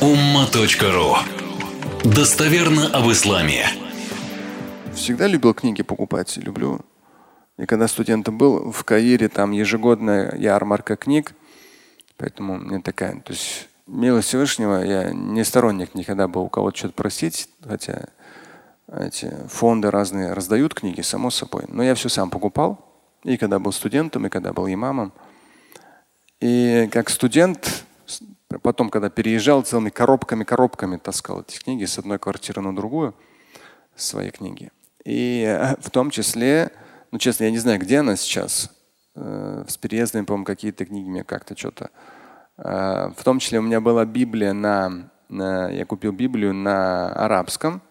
umma.ru Достоверно об исламе. Всегда любил книги покупать, люблю. И когда студентом был, в Каире там ежегодная ярмарка книг, поэтому мне такая, то есть милость Всевышнего, я не сторонник никогда был у кого-то что-то просить, хотя эти фонды разные раздают книги, само собой. Но я все сам покупал, и когда был студентом, и когда был имамом. И как студент, потом, когда переезжал, целыми коробками-коробками таскал эти книги с одной квартиры на другую, свои книги. И э, в том числе, ну честно, я не знаю, где она сейчас. Э, с переездами, по-моему, какие-то книги мне как-то что-то. Э, в том числе у меня была Библия на, на я купил Библию на арабском.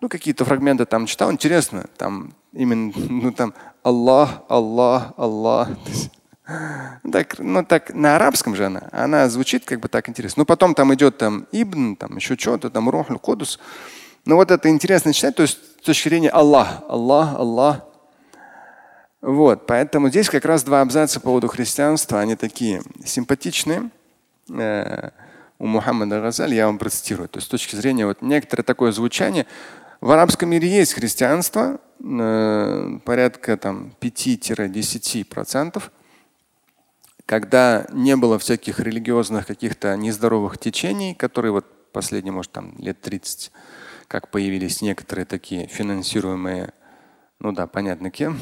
Ну, какие-то фрагменты там читал. Интересно, там именно, ну там Аллах, Аллах, Аллах. Так, ну так на арабском же она, она звучит как бы так интересно. Но потом там идет там Ибн, там еще что-то, там Рухль Кудус. Но вот это интересно читать, то есть с точки зрения Аллах, Аллах, Аллах. Вот, поэтому здесь как раз два абзаца по поводу христианства, они такие симпатичные. Э, у Мухаммада Газаль я вам процитирую. То есть с точки зрения вот некоторое такое звучание. В арабском мире есть христианство, э, порядка там 5-10% когда не было всяких религиозных каких-то нездоровых течений, которые вот последние, может, там лет 30, как появились некоторые такие финансируемые, ну да, понятно кем.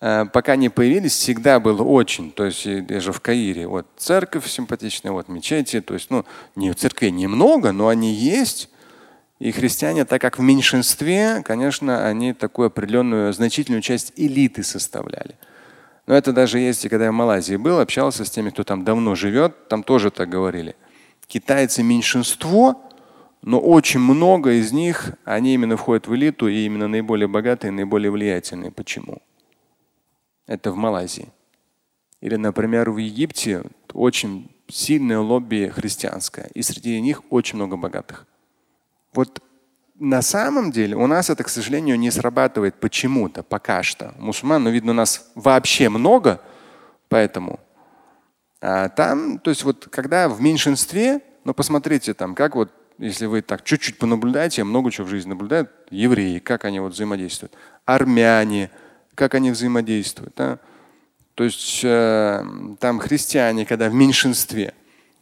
Э, пока не появились, всегда было очень, то есть даже в Каире, вот церковь симпатичная, вот мечети, то есть, ну, не церквей немного, но они есть. И христиане, так как в меньшинстве, конечно, они такую определенную значительную часть элиты составляли. Но это даже есть, и когда я в Малайзии был, общался с теми, кто там давно живет, там тоже так говорили. Китайцы меньшинство, но очень много из них, они именно входят в элиту и именно наиболее богатые, наиболее влиятельные. Почему? Это в Малайзии. Или, например, в Египте очень сильное лобби христианское, и среди них очень много богатых. Вот на самом деле у нас это, к сожалению, не срабатывает почему-то пока что. Мусульман, ну, видно, у нас вообще много, поэтому. А там, то есть вот когда в меньшинстве, ну посмотрите там, как вот, если вы так чуть-чуть понаблюдаете, я много чего в жизни наблюдаю, евреи, как они вот взаимодействуют, армяне, как они взаимодействуют. Да? То есть э, там христиане, когда в меньшинстве.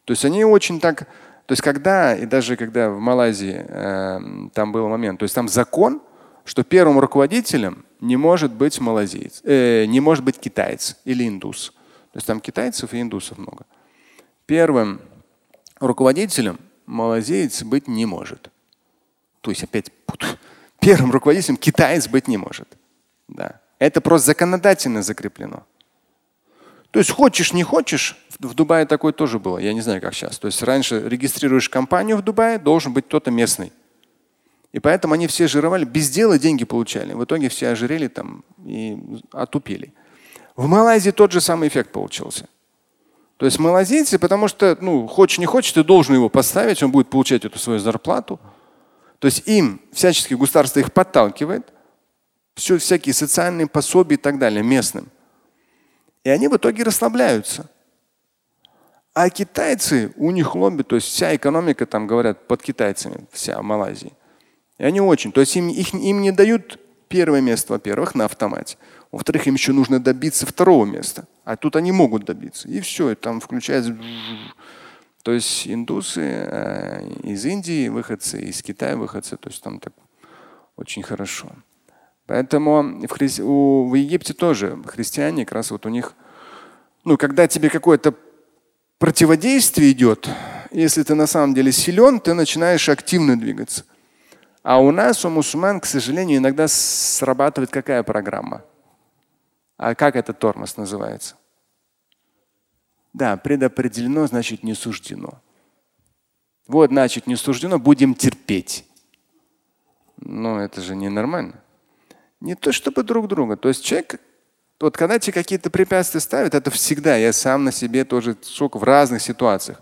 То есть они очень так, то есть когда, и даже когда в Малайзии э, там был момент, то есть там закон, что первым руководителем не может быть малазиец, э, не может быть китаец или индус. То есть там китайцев и индусов много. Первым руководителем малазиец быть не может. То есть опять первым руководителем китаец быть не может. Да. Это просто законодательно закреплено. То есть хочешь, не хочешь, в Дубае такое тоже было. Я не знаю, как сейчас. То есть раньше регистрируешь компанию в Дубае, должен быть кто-то местный. И поэтому они все жировали, без дела деньги получали. В итоге все ожирели там и отупели. В Малайзии тот же самый эффект получился. То есть малазийцы, потому что, ну, хочешь не хочешь, ты должен его поставить, он будет получать эту свою зарплату. То есть им всячески государство их подталкивает, все всякие социальные пособия и так далее местным. И они в итоге расслабляются. А китайцы, у них лобби, то есть вся экономика, там говорят, под китайцами, вся в Малайзии. И они очень, то есть им, их, им не дают первое место, во-первых, на автомате. Во-вторых, им еще нужно добиться второго места. А тут они могут добиться. И все, и там включается. То есть индусы э, из Индии выходцы, из Китая выходцы, то есть там так очень хорошо. Поэтому в, хри... у... в Египте тоже христиане, как раз вот у них, ну, когда тебе какое-то противодействие идет, если ты на самом деле силен, ты начинаешь активно двигаться. А у нас, у мусульман, к сожалению, иногда срабатывает какая программа? А как этот тормоз называется? Да, предопределено, значит не суждено. Вот, значит, не суждено, будем терпеть. Но это же ненормально. Не то чтобы друг друга. То есть человек, вот когда тебе какие-то препятствия ставят, это всегда, я сам на себе тоже шок в разных ситуациях.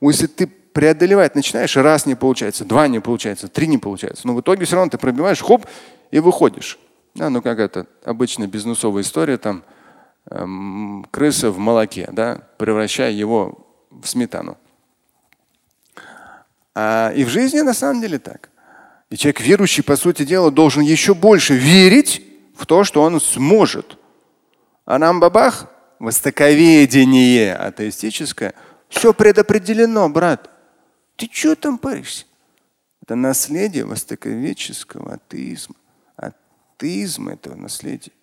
Если ты преодолевать начинаешь, раз не получается, два не получается, три не получается. Но в итоге все равно ты пробиваешь, хоп, и выходишь. Да, ну как это, обычная бизнесовая история, там эм, крыса в молоке, да, превращая его в сметану. А, и в жизни на самом деле так. И человек верующий, по сути дела, должен еще больше верить в то, что он сможет. А нам бабах, востоковедение атеистическое, все предопределено, брат. Ты что там паришься? Это наследие востоковедческого атеизма. Атеизм – это наследие.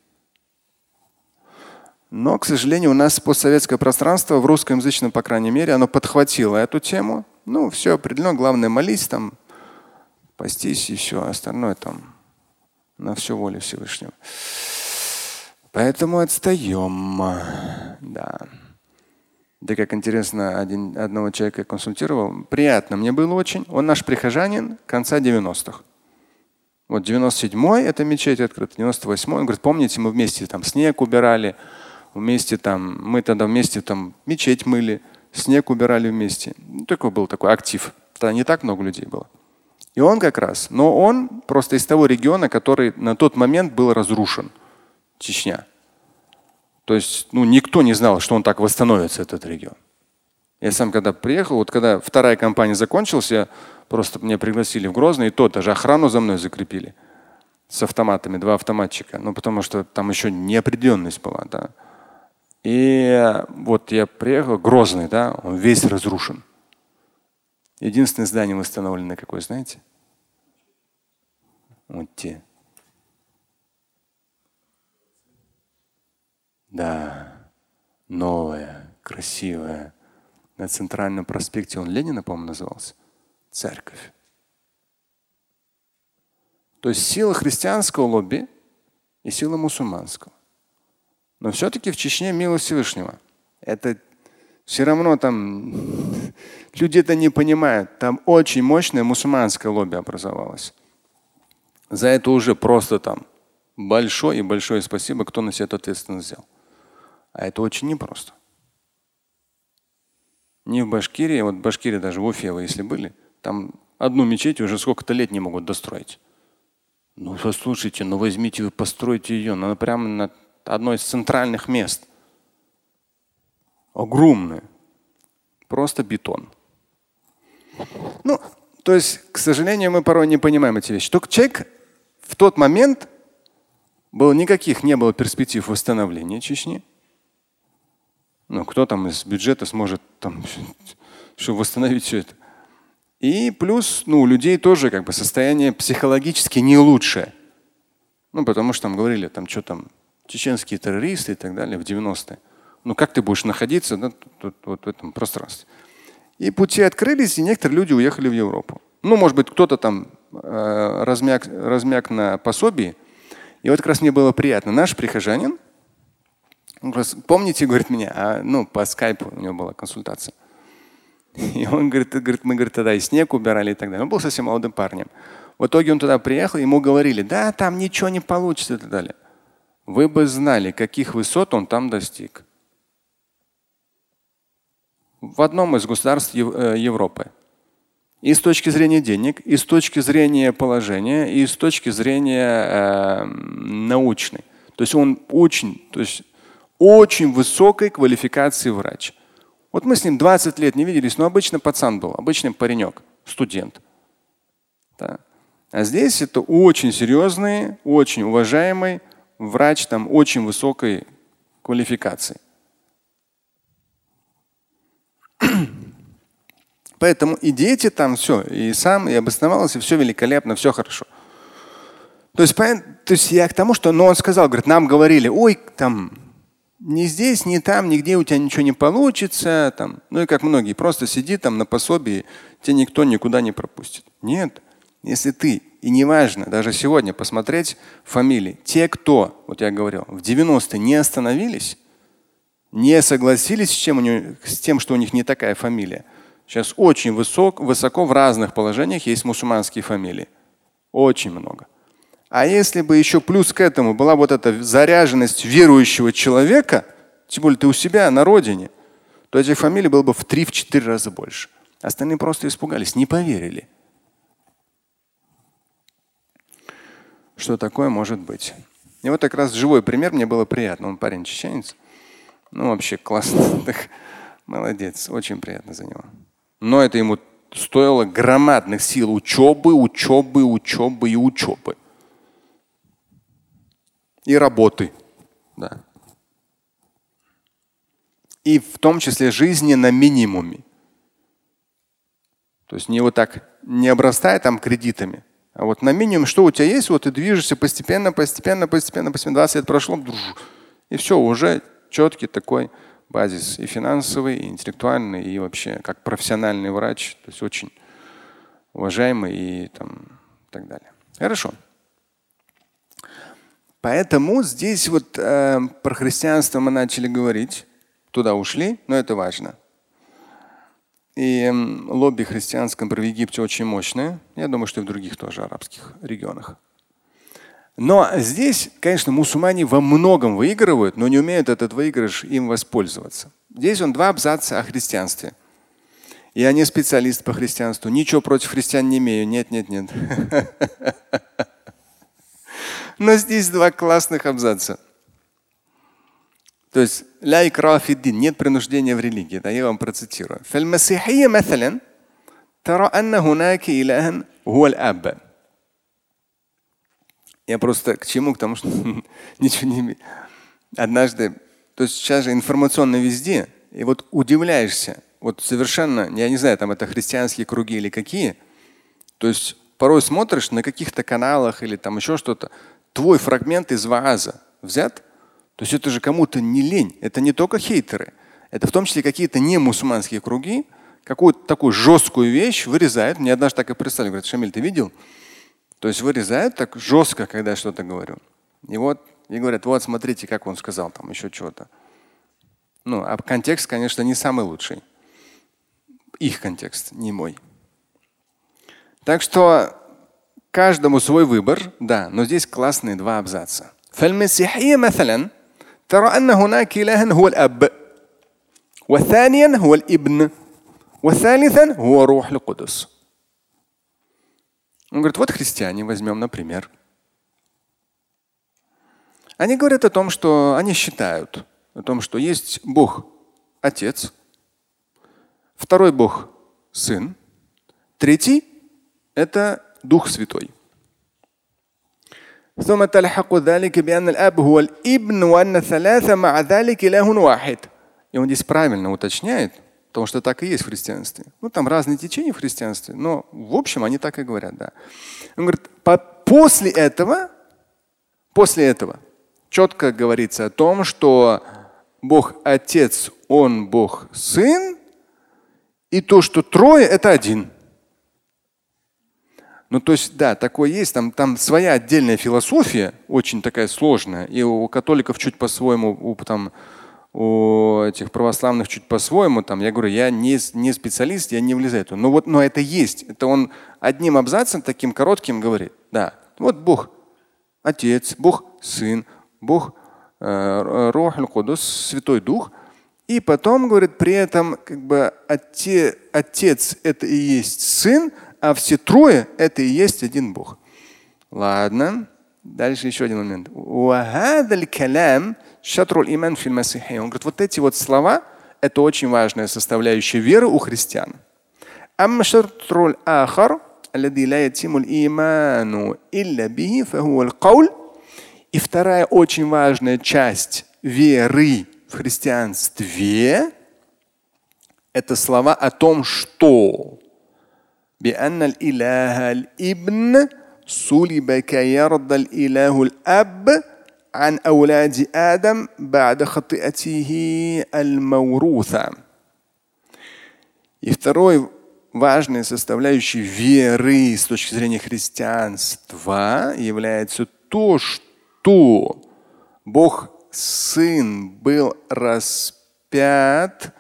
Но, к сожалению, у нас постсоветское пространство в русскоязычном, по крайней мере, оно подхватило эту тему. Ну, все определено. Главное, молись там, постись и все. Остальное там на всю волю Всевышнего. Поэтому отстаем. Да. Да как интересно, один, одного человека консультировал. Приятно мне было очень. Он наш прихожанин конца 90-х. Вот 97-й это мечеть открыта, 98-й. Он говорит, помните, мы вместе там снег убирали, вместе там, мы тогда вместе там мечеть мыли, снег убирали вместе. Ну, такой был такой актив. Тогда не так много людей было. И он как раз, но он просто из того региона, который на тот момент был разрушен. Чечня. То есть ну, никто не знал, что он так восстановится, этот регион. Я сам когда приехал, вот когда вторая кампания закончилась, я просто меня пригласили в Грозный, и то даже охрану за мной закрепили с автоматами, два автоматчика. Ну, потому что там еще неопределенность была. Да. И вот я приехал, Грозный, да, он весь разрушен. Единственное здание восстановлено какое, знаете? Вот те. Да, новое, красивое. На центральном проспекте он Ленина, по-моему, назывался. Церковь. То есть сила христианского лобби и сила мусульманского. Но все-таки в Чечне милость Всевышнего. Это все равно там люди это не понимают. Там очень мощное мусульманское лобби образовалось. За это уже просто там большое и большое спасибо, кто на себя эту ответственность взял. А это очень непросто. Не в Башкирии, вот в Башкирии даже в Уфе вы если были, там одну мечеть уже сколько-то лет не могут достроить. Ну послушайте, ну возьмите вы, постройте ее, ну, она прямо на одно из центральных мест. Огромное. Просто бетон. Ну, то есть, к сожалению, мы порой не понимаем эти вещи. Только человек в тот момент было никаких не было перспектив восстановления Чечни. Ну, кто там из бюджета сможет там, чтобы восстановить все это? И плюс, ну, у людей тоже как бы состояние психологически не лучшее. Ну, потому что там говорили, там что там, чеченские террористы и так далее в 90-е. Ну как ты будешь находиться да, тут, вот в этом пространстве? И пути открылись, и некоторые люди уехали в Европу. Ну, может быть, кто-то там э, размяк, размяк на пособии. И вот как раз мне было приятно. Наш прихожанин, помните, говорит меня, а, ну, по скайпу у него была консультация. И он говорит, говорит, мы говорит, тогда и снег убирали и так далее. Он был совсем молодым парнем. В итоге он туда приехал, ему говорили, да, там ничего не получится и так далее вы бы знали, каких высот он там достиг. В одном из государств э, Европы. И с точки зрения денег, и с точки зрения положения, и с точки зрения э, научной. То есть он очень, то есть очень высокой квалификации врач. Вот мы с ним 20 лет не виделись, но обычно пацан был, обычный паренек, студент. Да. А здесь это очень серьезный, очень уважаемый, врач там очень высокой квалификации. Поэтому и дети там все, и сам, и обосновался, все великолепно, все хорошо. То есть, то есть я к тому, что ну, он сказал, говорит, нам говорили, ой, там ни здесь, ни там, нигде у тебя ничего не получится. Там. Ну и как многие, просто сиди там на пособии, тебя никто никуда не пропустит. Нет. Если ты и неважно, даже сегодня посмотреть фамилии. Те, кто, вот я говорил, в 90-е не остановились, не согласились с, чем у них, с тем, что у них не такая фамилия. Сейчас очень высок, высоко в разных положениях есть мусульманские фамилии. Очень много. А если бы еще плюс к этому была вот эта заряженность верующего человека, тем более ты у себя на родине, то этих фамилий было бы в 3-4 раза больше. Остальные просто испугались, не поверили. что такое может быть. И вот как раз живой пример мне было приятно. Он парень чеченец. Ну, вообще классно. Молодец. Очень приятно за него. Но это ему стоило громадных сил учебы, учебы, учебы и учебы. И работы. Да. И в том числе жизни на минимуме. То есть не вот так, не обрастая там кредитами, а вот на минимум, что у тебя есть, вот ты движешься постепенно, постепенно, постепенно, постепенно, 20 лет прошло, и все, уже четкий такой базис и финансовый, и интеллектуальный, и вообще как профессиональный врач, то есть очень уважаемый и там, так далее. Хорошо. Поэтому здесь вот э, про христианство мы начали говорить, туда ушли, но это важно. И э, лобби христианском в Египте очень мощное. Я думаю, что и в других тоже арабских регионах. Но здесь, конечно, мусульмане во многом выигрывают, но не умеют этот выигрыш им воспользоваться. Здесь он два абзаца о христианстве. Я не специалист по христианству, ничего против христиан не имею. Нет, нет, нет. Но здесь два классных абзаца. То есть ля икрафиддин, нет принуждения в религии. Да, я вам процитирую. Я просто к чему? К тому, что ничего не Однажды, то есть сейчас же информационно везде, и вот удивляешься, вот совершенно, я не знаю, там это христианские круги или какие, то есть порой смотришь на каких-то каналах или там еще что-то, твой фрагмент из вааза взят, то есть это же кому-то не лень, это не только хейтеры, это в том числе какие-то не мусульманские круги, какую-то такую жесткую вещь вырезают. Мне однажды так и представили, говорят, Шамиль, ты видел? То есть вырезают так жестко, когда я что-то говорю. И вот, и говорят, вот смотрите, как он сказал там еще что-то. Ну, а контекст, конечно, не самый лучший. Их контекст, не мой. Так что каждому свой выбор, да, но здесь классные два абзаца. فالمسيحية مثلا ترى أن هناك إلها هو الأب وثانيا هو الابن وثالثا هو روح القدس он говорит, вот христиане, возьмем, например. Они говорят о том, что они считают, о том, что есть Бог Отец, второй Бог Сын, третий – это Дух Святой. ثم تلحق ذلك بأن الأب هو الابن وأن ثلاثة مع ذلك إله واحد. И он здесь правильно уточняет – Потому что так и есть в христианстве. Ну, там разные течения в христианстве, но в общем они так и говорят, да. Он говорит, по после этого, после этого четко говорится о том, что Бог Отец, Он Бог Сын, и то, что трое, это один. Ну, то есть, да, такое есть, там, там своя отдельная философия, очень такая сложная, и у католиков чуть по-своему, у там, у этих православных чуть по-своему. Там, я говорю, я не, не специалист, я не влезаю. Но вот, но это есть. Это он одним абзацем таким коротким говорит. Да, вот Бог Отец, Бог Сын, Бог э, Рох Кудус, Святой Дух. И потом, говорит, при этом как бы отец, отец это и есть Сын, а все трое это и есть один Бог. Ладно. Дальше еще один момент Шатруль иман филь Он говорит, вот эти вот слова – это очень важная составляющая веры у христиан. أما الشطر الآخر الذي لا يتم الإيمان إلا به فهو القول И вторая очень важная часть веры в христианстве – это слова о том, что بأن الإله الابن صلب كيرضى الإله الأب عن أولاد آدم بعد خطيئته الموروثة. И второй важной составляющей веры с точки зрения христианства является то, что Бог Сын был распят,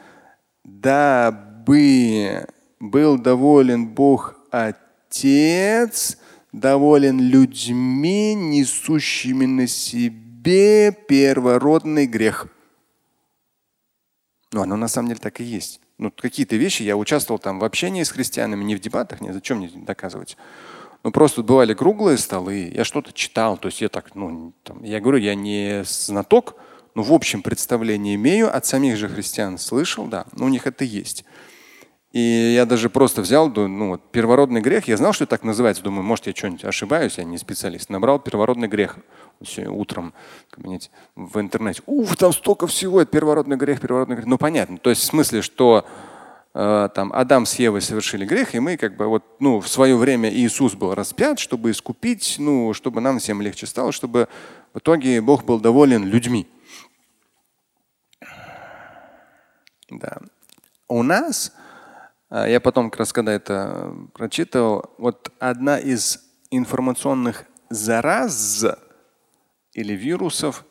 дабы был доволен Бог Отец, доволен людьми, несущими на себе первородный грех. Ну, оно на самом деле так и есть. Ну, какие-то вещи, я участвовал там в общении с христианами, не в дебатах, не зачем мне доказывать. Ну, просто бывали круглые столы, я что-то читал, то есть я так, ну, там, я говорю, я не знаток, но в общем представление имею, от самих же христиан слышал, да, но у них это есть. И я даже просто взял, ну, вот, первородный грех, я знал, что это так называется. Думаю, может, я что-нибудь ошибаюсь, я не специалист. Набрал первородный грех сегодня утром в в интернете. Уф, там столько всего, это первородный грех, первородный грех. Ну, понятно. То есть в смысле, что э, там Адам с Евой совершили грех, и мы как бы вот, ну, в свое время Иисус был распят, чтобы искупить, ну, чтобы нам всем легче стало, чтобы в итоге Бог был доволен людьми. Да. У нас я потом, как раз когда это прочитал, вот одна из информационных зараз или вирусов,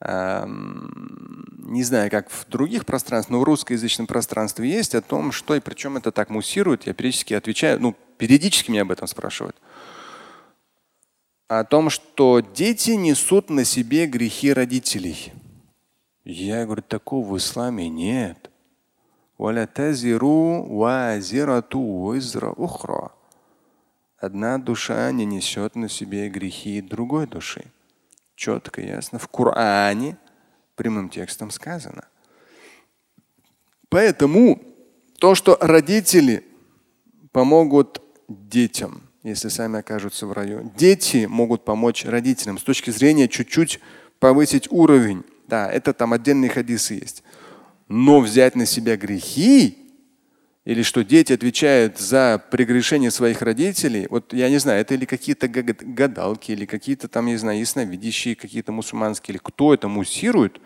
не знаю, как в других пространствах, но в русскоязычном пространстве есть о том, что и причем это так муссирует. Я периодически отвечаю, ну, периодически меня об этом спрашивают. О том, что дети несут на себе грехи родителей. Я говорю, такого в исламе нет. Одна душа не несет на себе грехи другой души. Четко, ясно. В Коране прямым текстом сказано. Поэтому то, что родители помогут детям, если сами окажутся в раю, дети могут помочь родителям с точки зрения чуть-чуть повысить уровень. Да, это там отдельные хадисы есть. Но взять на себя грехи, или что дети отвечают за прегрешение своих родителей, вот я не знаю, это или какие-то гадалки, или какие-то там, не знаю, ясновидящие, какие-то мусульманские, или кто это муссирует,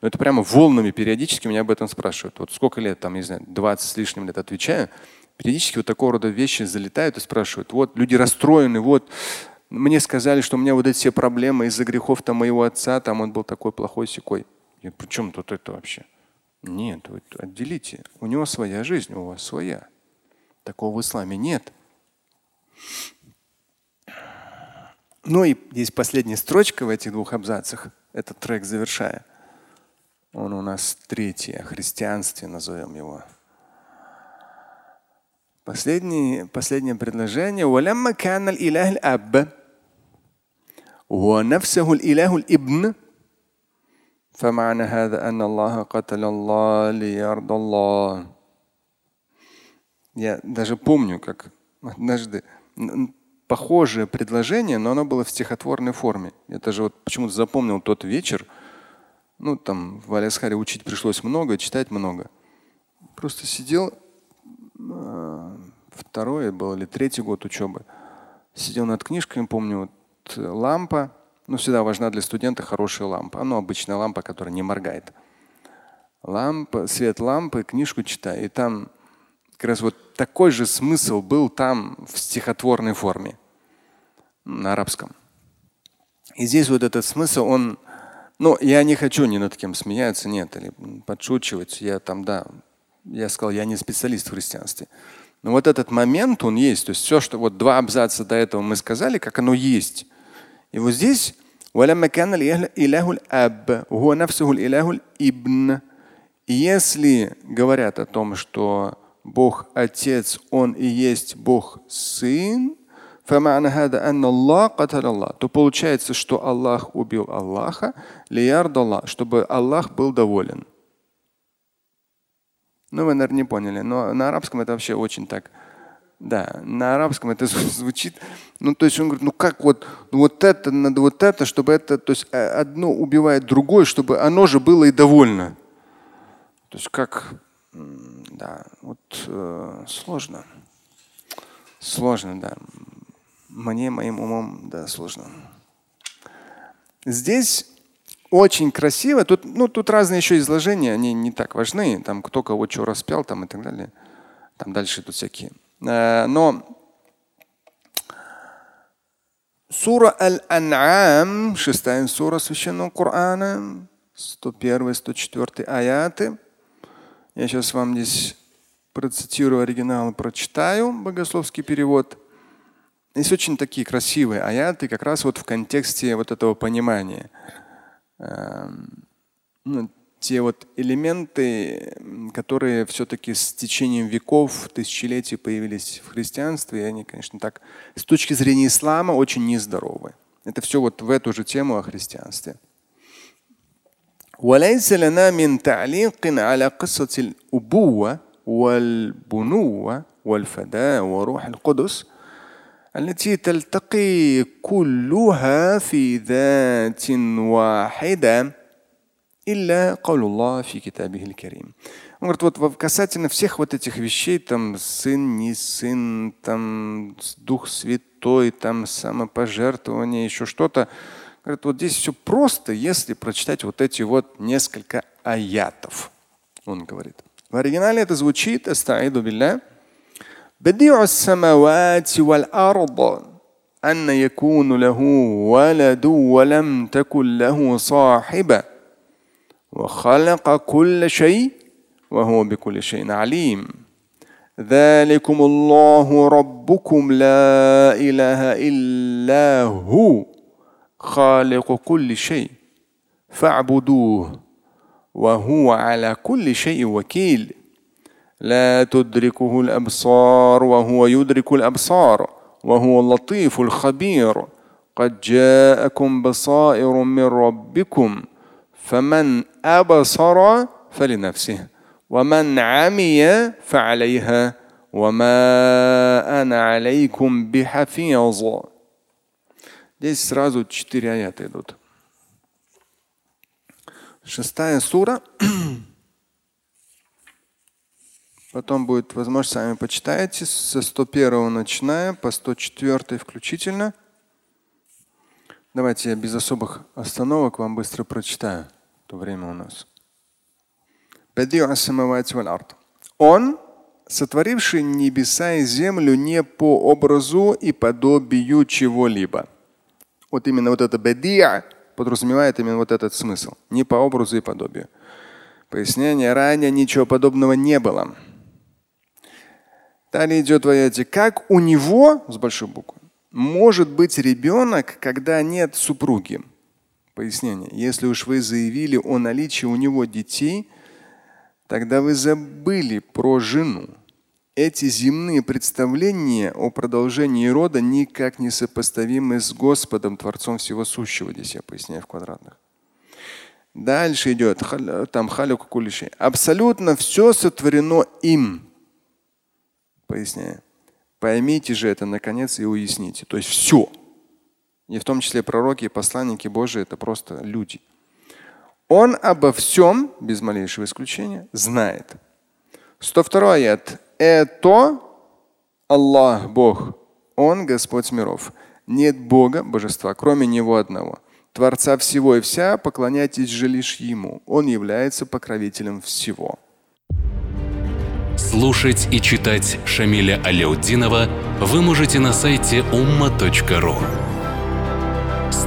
но это прямо волнами периодически меня об этом спрашивают. Вот сколько лет, там, не знаю, 20 с лишним лет отвечаю, периодически вот такого рода вещи залетают и спрашивают. Вот люди расстроены, вот мне сказали, что у меня вот эти все проблемы из-за грехов там моего отца, там он был такой плохой секой. При чем тут это вообще? Нет, вы отделите. У него своя жизнь, у вас своя. Такого в исламе нет. Ну и здесь последняя строчка в этих двух абзацах. Этот трек завершая. Он у нас третий, о христианстве назовем его. Последнее, последнее предложение. ولما كان الإله الأب ونفسه الإله الابن فمعنى هذا أن الله قتل الله ليرضى الله. Я даже помню, как однажды похожее предложение, но оно было в стихотворной форме. Я даже вот почему-то запомнил тот вечер. Ну, там в Алясхаре учить пришлось много, читать много. Просто сидел, а, второй был или третий год учебы. Сидел над книжками, помню, вот лампа, ну, всегда важна для студента хорошая лампа. Ну, обычная лампа, которая не моргает. Лампа, свет лампы, книжку читаю. И там как раз вот такой же смысл был там в стихотворной форме на арабском. И здесь вот этот смысл, он, ну, я не хочу ни над кем смеяться, нет, или подшучивать. Я там, да, я сказал, я не специалист в христианстве. Но вот этот момент, он есть. То есть все, что вот два абзаца до этого мы сказали, как оно есть. И вот здесь если говорят о том, что Бог Отец, Он и есть Бог Сын, то получается, что Аллах убил Аллаха, чтобы Аллах был доволен. Ну, вы, наверное, не поняли, но на арабском это вообще очень так да, на арабском это звучит. Ну, то есть он говорит, ну как вот, ну вот это, надо вот это, чтобы это, то есть э, одно убивает другое, чтобы оно же было и довольно. То есть как, да, вот э, сложно. Сложно, да. Мне, моим умом, да, сложно. Здесь очень красиво. Тут, ну, тут разные еще изложения, они не так важны. Там кто кого что распял там и так далее. Там дальше тут всякие но сура Аль-Ан'ам, шестая сура Священного Корана, 101-104 аяты. Я сейчас вам здесь процитирую оригинал, прочитаю богословский перевод. Есть очень такие красивые аяты, как раз вот в контексте вот этого понимания. Эм, ну, те вот элементы, которые все-таки с течением веков, тысячелетий появились в христианстве, и они, конечно, так с точки зрения ислама очень нездоровы. Это все вот в эту же тему о христианстве. وليس لنا من تعليق على قصة الأبوة والبنوة والفداء وروح القدس التي تلتقي كلها في ذات واحدة إلا قول الله في كتابه الكريم. Он говорит, вот касательно всех вот этих вещей, там сын, не сын, там дух святой, там самопожертвование, еще что-то. Говорит, вот здесь все просто, если прочитать вот эти вот несколько аятов. Он говорит. В оригинале это звучит, астаиду билля. بديع السماوات والأرض أن يكون له ولد ولم تكن له صاحبة وخلق كل شيء وهو بكل شيء عليم. ذلكم الله ربكم لا إله إلا هو خالق كل شيء فاعبدوه وهو على كل شيء وكيل. لا تدركه الأبصار وهو يدرك الأبصار وهو اللطيف الخبير. قد جاءكم بصائر من ربكم فمن ابصر فلنفسه ومن عمي فعليها وما انا عليكم بحفيظ Здесь сразу четыре аята идут. Шестая сура. Потом будет возможность, сами почитаете, со 101 начиная по 104 включительно. Давайте я без особых остановок вам быстро прочитаю. То время у нас. Он, сотворивший небеса и землю не по образу и подобию чего-либо. Вот именно вот это бадия подразумевает именно вот этот смысл. Не по образу и подобию. Пояснение. Ранее ничего подобного не было. Далее идет в аяте. Как у него, с большой буквы, может быть ребенок, когда нет супруги? Пояснение. Если уж вы заявили о наличии у него детей, тогда вы забыли про жену. Эти земные представления о продолжении рода никак не сопоставимы с Господом, Творцом всего сущего. Здесь я поясняю в квадратных. Дальше идет там халюк кулиши. Абсолютно все сотворено им поясняю. Поймите же это наконец и уясните. То есть все. И в том числе пророки и посланники Божии это просто люди. Он обо всем, без малейшего исключения, знает. 102 аят. Это Аллах, Бог. Он Господь миров. Нет Бога, божества, кроме Него одного. Творца всего и вся, поклоняйтесь же лишь Ему. Он является покровителем всего. Слушать и читать Шамиля Аляутдинова вы можете на сайте umma.ru.